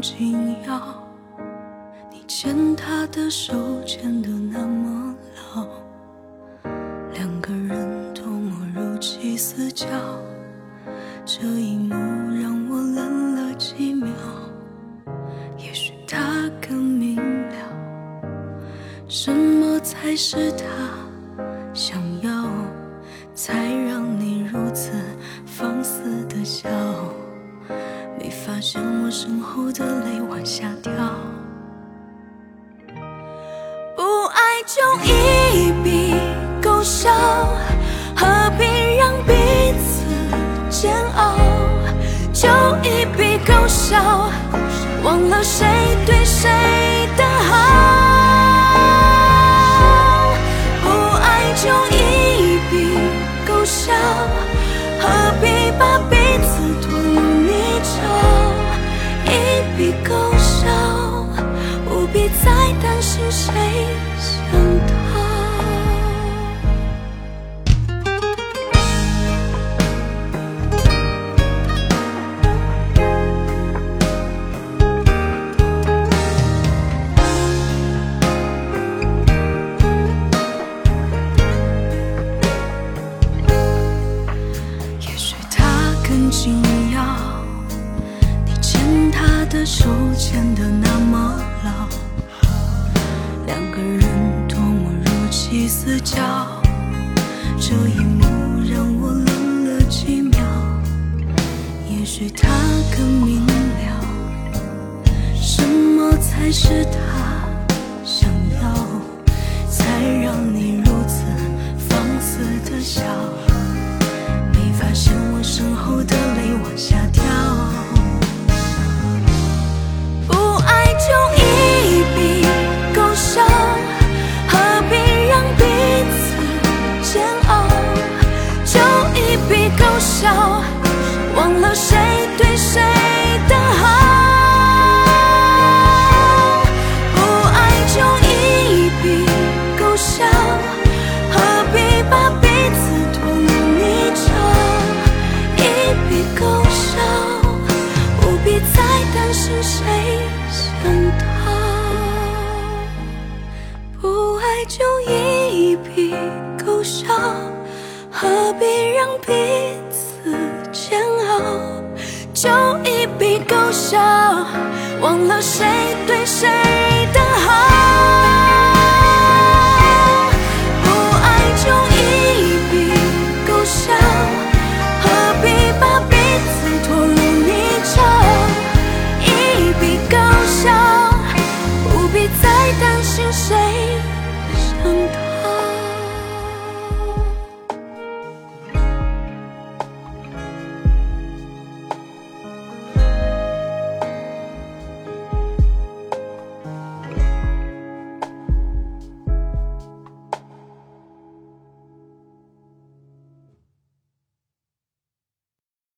紧要。你牵他的手牵得那么牢，两个人多么如漆似胶。这一幕让我愣了几秒，也许他更明了，什么才是他想要，才身后的泪往下掉，不爱就一笔勾销，何必让彼此煎熬？就一笔勾销，忘了谁对谁谁想逃。也许他更紧要，你牵他的手牵得那么牢，两个人多么如漆似胶。这一幕让我愣了几秒，也许他更明了，什么才是他笑，忘了谁对谁的好。不爱就一笔勾销，何必把彼此拖入泥沼？一笔勾销，不必再担心谁想逃。不爱就一笔勾销，何必让彼煎熬？就一笔勾销，忘了谁对